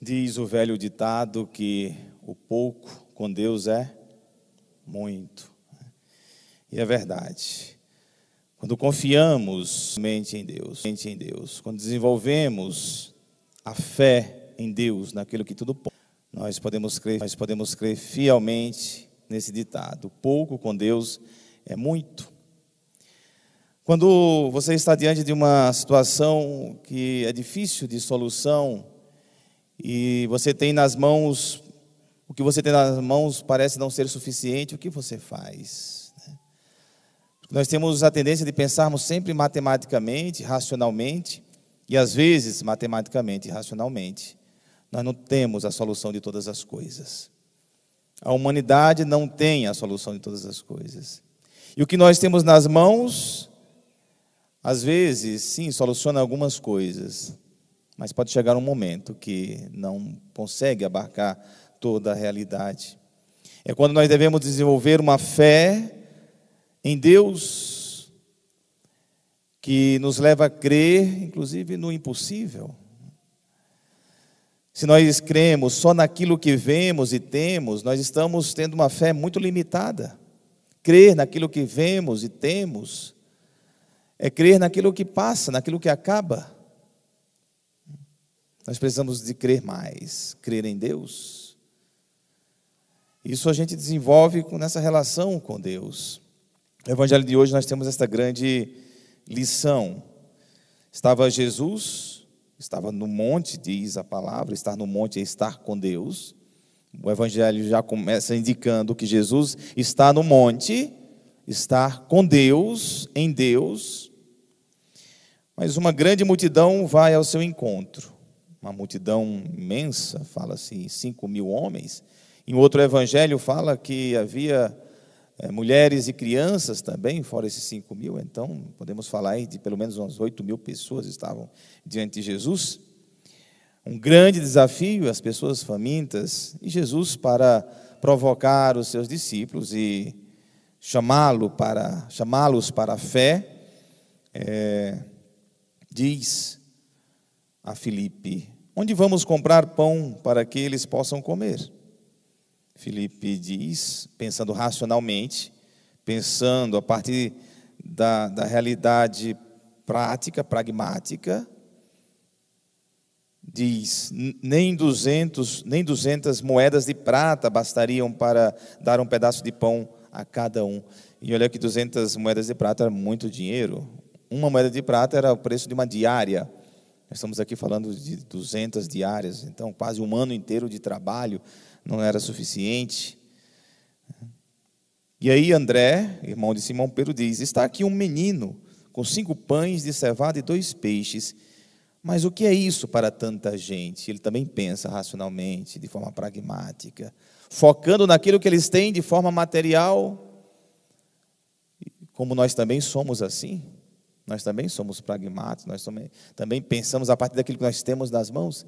Diz o velho ditado que o pouco com Deus é muito. E é verdade. Quando confiamos mente em Deus, mente em Deus, quando desenvolvemos a fé em Deus, naquilo que tudo pode, nós podemos crer, nós podemos crer fielmente nesse ditado. Pouco com Deus é muito. Quando você está diante de uma situação que é difícil de solução e você tem nas mãos o que você tem nas mãos parece não ser suficiente, o que você faz? Né? Nós temos a tendência de pensarmos sempre matematicamente, racionalmente, e às vezes matematicamente racionalmente. Nós não temos a solução de todas as coisas. A humanidade não tem a solução de todas as coisas. E o que nós temos nas mãos, às vezes, sim, soluciona algumas coisas, mas pode chegar um momento que não consegue abarcar toda a realidade. É quando nós devemos desenvolver uma fé em Deus que nos leva a crer, inclusive, no impossível. Se nós cremos só naquilo que vemos e temos, nós estamos tendo uma fé muito limitada. Crer naquilo que vemos e temos é crer naquilo que passa, naquilo que acaba. Nós precisamos de crer mais, crer em Deus. Isso a gente desenvolve nessa relação com Deus. No Evangelho de hoje nós temos esta grande lição. Estava Jesus, estava no monte, diz a palavra, estar no monte é estar com Deus. O Evangelho já começa indicando que Jesus está no monte, estar com Deus, em Deus. Mas uma grande multidão vai ao seu encontro. Uma multidão imensa, fala-se cinco mil homens em outro evangelho fala que havia é, mulheres e crianças também, fora esses 5 mil, então podemos falar de pelo menos umas 8 mil pessoas estavam diante de Jesus. Um grande desafio, as pessoas famintas, e Jesus, para provocar os seus discípulos e chamá-lo para chamá-los para a fé, é, diz a Filipe: Onde vamos comprar pão para que eles possam comer? Felipe diz, pensando racionalmente, pensando a partir da, da realidade prática, pragmática, diz: nem 200, nem 200 moedas de prata bastariam para dar um pedaço de pão a cada um. E olha que 200 moedas de prata era muito dinheiro. Uma moeda de prata era o preço de uma diária. Nós estamos aqui falando de 200 diárias, então quase um ano inteiro de trabalho não era suficiente. E aí André, irmão de Simão Pedro, diz: Está aqui um menino com cinco pães de cevada e dois peixes. Mas o que é isso para tanta gente? Ele também pensa racionalmente, de forma pragmática, focando naquilo que eles têm de forma material, como nós também somos assim. Nós também somos pragmáticos, nós também pensamos a partir daquilo que nós temos nas mãos.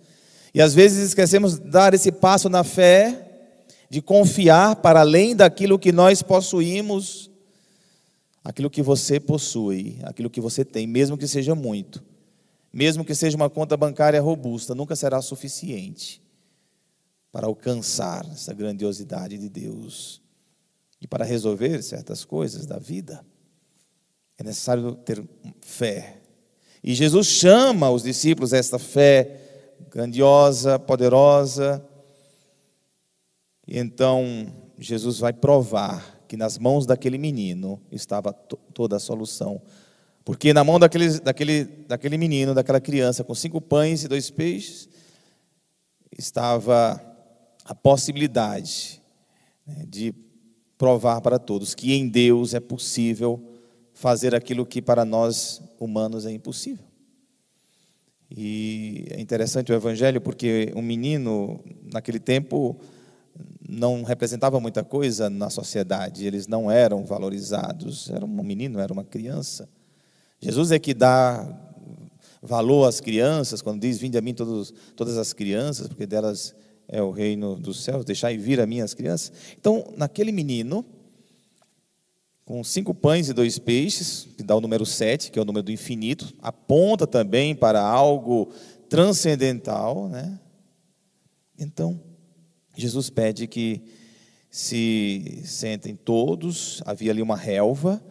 E às vezes esquecemos de dar esse passo na fé, de confiar para além daquilo que nós possuímos, aquilo que você possui, aquilo que você tem, mesmo que seja muito, mesmo que seja uma conta bancária robusta, nunca será suficiente para alcançar essa grandiosidade de Deus e para resolver certas coisas da vida. É necessário ter fé. E Jesus chama os discípulos a esta fé grandiosa, poderosa. E então Jesus vai provar que nas mãos daquele menino estava toda a solução. Porque na mão daquele, daquele, daquele menino, daquela criança, com cinco pães e dois peixes, estava a possibilidade né, de provar para todos que em Deus é possível fazer aquilo que para nós humanos é impossível. E é interessante o evangelho porque um menino, naquele tempo, não representava muita coisa na sociedade, eles não eram valorizados. Era um menino, era uma criança. Jesus é que dá valor às crianças, quando diz: Vinde a mim todos, todas as crianças, porque delas é o reino dos céus, deixai vir a mim as crianças. Então, naquele menino, com cinco pães e dois peixes, que dá o número sete, que é o número do infinito, aponta também para algo transcendental, né? Então, Jesus pede que se sentem todos, havia ali uma relva,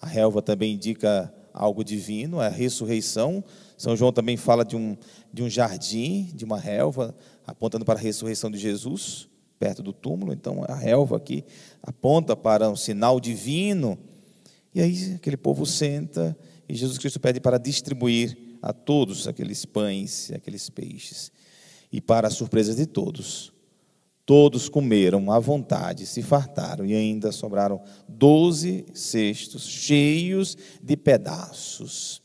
a relva também indica algo divino, é a ressurreição. São João também fala de um, de um jardim, de uma relva, apontando para a ressurreição de Jesus, perto do túmulo. Então, a relva aqui aponta para um sinal divino. E aí, aquele povo senta e Jesus Cristo pede para distribuir a todos aqueles pães e aqueles peixes. E, para a surpresa de todos, Todos comeram à vontade, se fartaram e ainda sobraram doze cestos cheios de pedaços.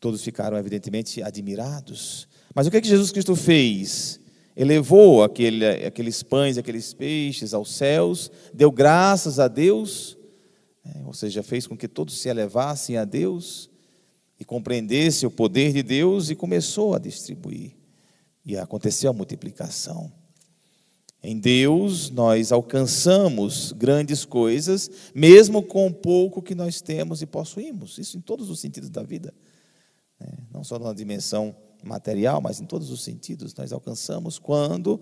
Todos ficaram, evidentemente, admirados. Mas o que, é que Jesus Cristo fez? Elevou aquele, aqueles pães, aqueles peixes aos céus, deu graças a Deus, né? ou seja, fez com que todos se elevassem a Deus e compreendessem o poder de Deus e começou a distribuir. E aconteceu a multiplicação. Em Deus nós alcançamos grandes coisas, mesmo com o pouco que nós temos e possuímos. Isso em todos os sentidos da vida. Né? Não só na dimensão material, mas em todos os sentidos nós alcançamos quando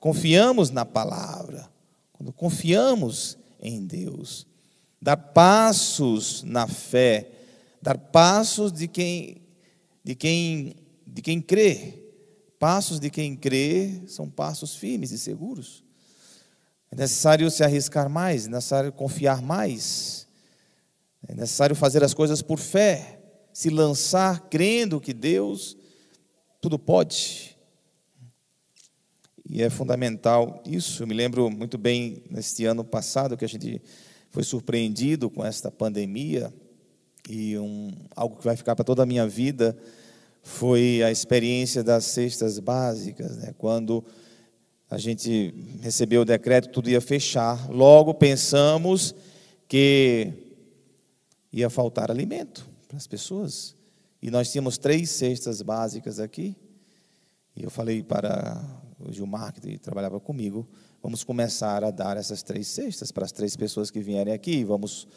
confiamos na palavra, quando confiamos em Deus. Dar passos na fé, dar passos de quem, de quem, de quem crê, Passos de quem crê são passos firmes e seguros. É necessário se arriscar mais, é necessário confiar mais, é necessário fazer as coisas por fé, se lançar crendo que Deus tudo pode. E é fundamental isso. Eu me lembro muito bem neste ano passado que a gente foi surpreendido com esta pandemia e um, algo que vai ficar para toda a minha vida foi a experiência das cestas básicas, né? quando a gente recebeu o decreto, tudo ia fechar. Logo pensamos que ia faltar alimento para as pessoas. E nós tínhamos três cestas básicas aqui. E eu falei para o Gilmar, que trabalhava comigo, vamos começar a dar essas três cestas para as três pessoas que vierem aqui. Vamos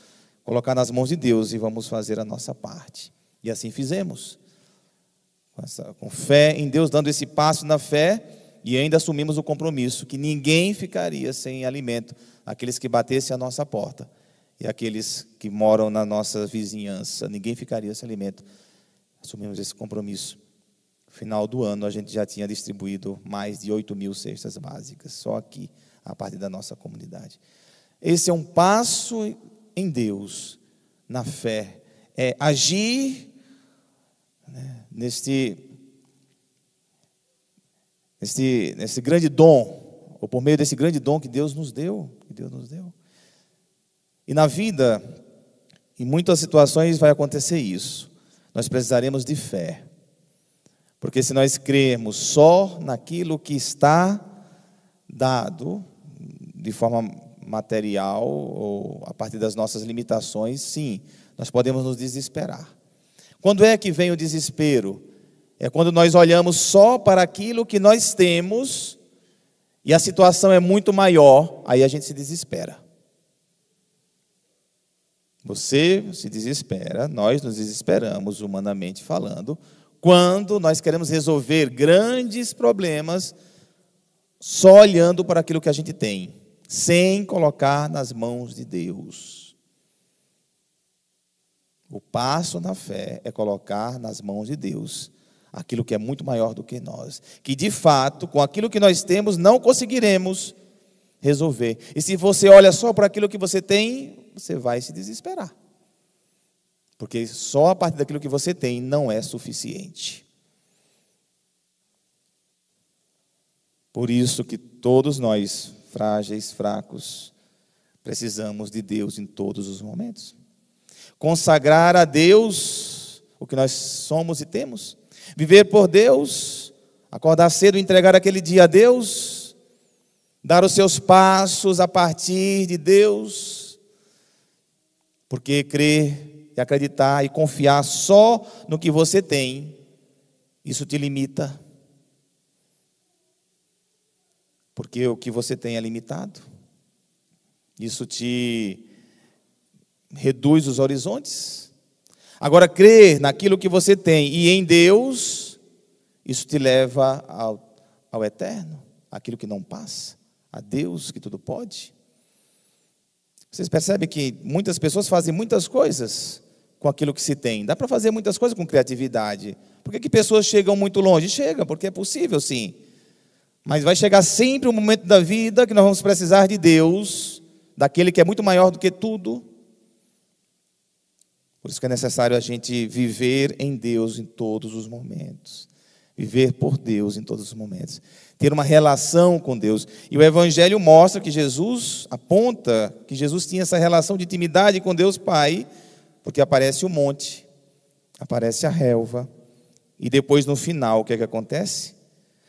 colocar nas mãos de Deus e vamos fazer a nossa parte. E assim fizemos com, essa, com fé em Deus, dando esse passo na fé, e ainda assumimos o compromisso que ninguém ficaria sem alimento, aqueles que batessem a nossa porta e aqueles que moram na nossa vizinhança, ninguém ficaria sem alimento. Assumimos esse compromisso. No final do ano, a gente já tinha distribuído mais de 8 mil cestas básicas, só aqui, a partir da nossa comunidade. Esse é um passo em Deus, na fé, é agir né, neste, neste, nesse grande dom, ou por meio desse grande dom que Deus nos deu, que Deus nos deu. E na vida, em muitas situações vai acontecer isso. Nós precisaremos de fé. Porque se nós crermos só naquilo que está dado, de forma material ou a partir das nossas limitações, sim, nós podemos nos desesperar. Quando é que vem o desespero? É quando nós olhamos só para aquilo que nós temos e a situação é muito maior, aí a gente se desespera. Você se desespera, nós nos desesperamos, humanamente falando, quando nós queremos resolver grandes problemas só olhando para aquilo que a gente tem, sem colocar nas mãos de Deus. O passo na fé é colocar nas mãos de Deus aquilo que é muito maior do que nós. Que de fato, com aquilo que nós temos, não conseguiremos resolver. E se você olha só para aquilo que você tem, você vai se desesperar. Porque só a partir daquilo que você tem não é suficiente. Por isso que todos nós, frágeis, fracos, precisamos de Deus em todos os momentos consagrar a Deus o que nós somos e temos, viver por Deus, acordar cedo, entregar aquele dia a Deus, dar os seus passos a partir de Deus, porque crer e acreditar e confiar só no que você tem, isso te limita. Porque o que você tem é limitado. Isso te reduz os horizontes. Agora, crer naquilo que você tem e em Deus, isso te leva ao, ao eterno, aquilo que não passa, a Deus que tudo pode. Vocês percebem que muitas pessoas fazem muitas coisas com aquilo que se tem. Dá para fazer muitas coisas com criatividade. Por que, que pessoas chegam muito longe? Chegam, porque é possível sim. Mas vai chegar sempre um momento da vida que nós vamos precisar de Deus, daquele que é muito maior do que tudo. Por isso que é necessário a gente viver em Deus em todos os momentos. Viver por Deus em todos os momentos. Ter uma relação com Deus. E o Evangelho mostra que Jesus aponta que Jesus tinha essa relação de intimidade com Deus Pai, porque aparece o monte, aparece a relva, e depois no final o que é que acontece?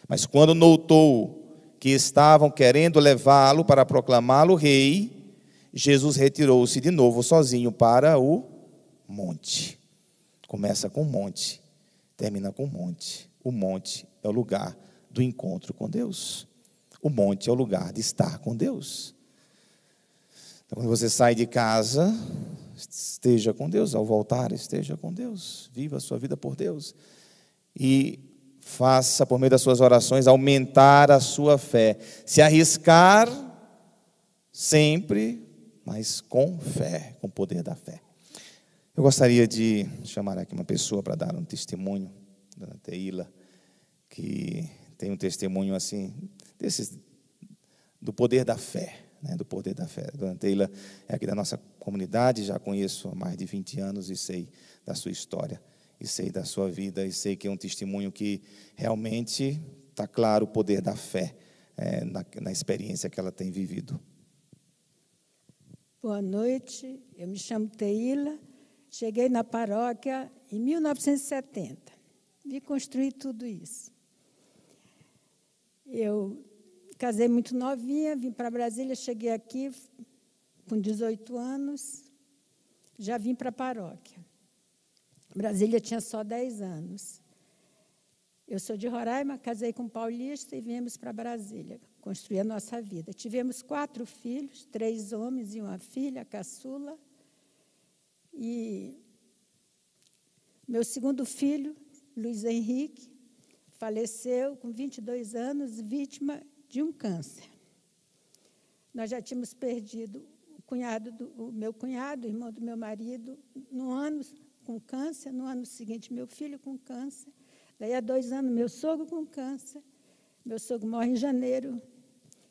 Mas quando notou que estavam querendo levá-lo para proclamá-lo rei, Jesus retirou-se de novo sozinho para o monte. Começa com monte, termina com monte. O monte é o lugar do encontro com Deus. O monte é o lugar de estar com Deus. Então, quando você sai de casa, esteja com Deus. Ao voltar, esteja com Deus. Viva a sua vida por Deus. E faça, por meio das suas orações, aumentar a sua fé. Se arriscar sempre, mas com fé, com o poder da fé. Eu gostaria de chamar aqui uma pessoa para dar um testemunho, Dona Teila, que tem um testemunho assim, desses, do poder da fé, né, do poder da fé. Dona Teila é aqui da nossa comunidade, já conheço há mais de 20 anos e sei da sua história e sei da sua vida, e sei que é um testemunho que realmente está claro o poder da fé é, na, na experiência que ela tem vivido. Boa noite, eu me chamo Teila, cheguei na paróquia em 1970, vi construir tudo isso. Eu casei muito novinha, vim para Brasília, cheguei aqui com 18 anos, já vim para a paróquia. Brasília tinha só 10 anos. Eu sou de Roraima, casei com um paulista e viemos para Brasília construir a nossa vida. Tivemos quatro filhos, três homens e uma filha, a caçula. E meu segundo filho, Luiz Henrique, faleceu com 22 anos, vítima de um câncer. Nós já tínhamos perdido o cunhado do o meu cunhado, irmão do meu marido, no ano com câncer, no ano seguinte, meu filho com câncer. Daí, há dois anos, meu sogro com câncer. Meu sogro morre em janeiro.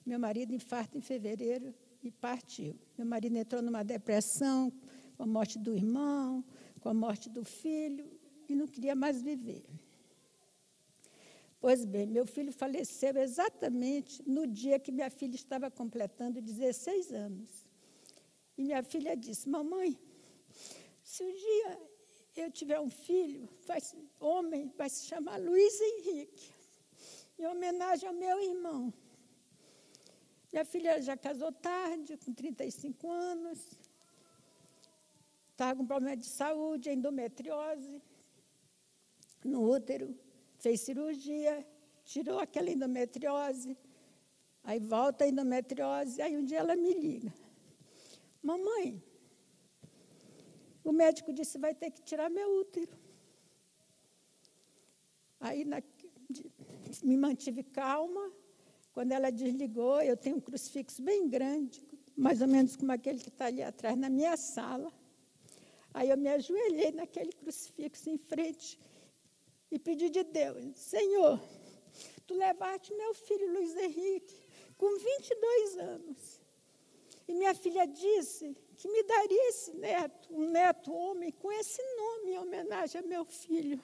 Meu marido infarta em fevereiro e partiu. Meu marido entrou numa depressão com a morte do irmão, com a morte do filho, e não queria mais viver. Pois bem, meu filho faleceu exatamente no dia que minha filha estava completando 16 anos. E minha filha disse: Mamãe, se um dia eu tiver um filho, vai, homem, vai se chamar Luiz Henrique, em homenagem ao meu irmão. Minha filha já casou tarde, com 35 anos, estava com problema de saúde, endometriose no útero, fez cirurgia, tirou aquela endometriose, aí volta a endometriose, aí um dia ela me liga. Mamãe, o médico disse: vai ter que tirar meu útero. Aí na, me mantive calma. Quando ela desligou, eu tenho um crucifixo bem grande, mais ou menos como aquele que está ali atrás na minha sala. Aí eu me ajoelhei naquele crucifixo em frente e pedi de Deus: Senhor, tu levaste meu filho Luiz Henrique com 22 anos. E minha filha disse que me daria esse neto, um neto homem, com esse nome em homenagem a meu filho.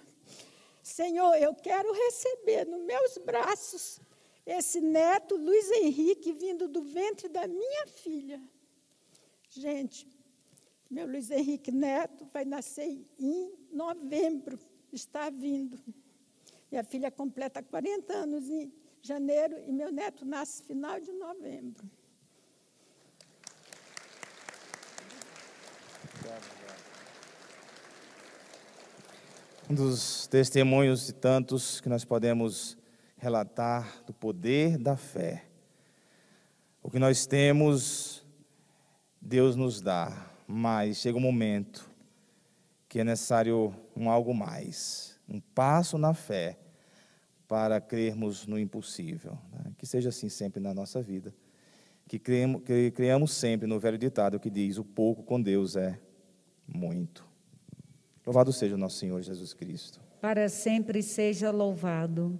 Senhor, eu quero receber nos meus braços esse neto, Luiz Henrique, vindo do ventre da minha filha. Gente, meu Luiz Henrique Neto vai nascer em novembro, está vindo. Minha filha completa 40 anos em janeiro e meu neto nasce final de novembro. Um dos testemunhos de tantos que nós podemos relatar do poder da fé. O que nós temos, Deus nos dá, mas chega um momento que é necessário um algo mais, um passo na fé, para crermos no impossível. Né? Que seja assim sempre na nossa vida. Que criamos, que criamos sempre no velho ditado que diz: o pouco com Deus é muito. Louvado seja o nosso Senhor Jesus Cristo. Para sempre seja louvado.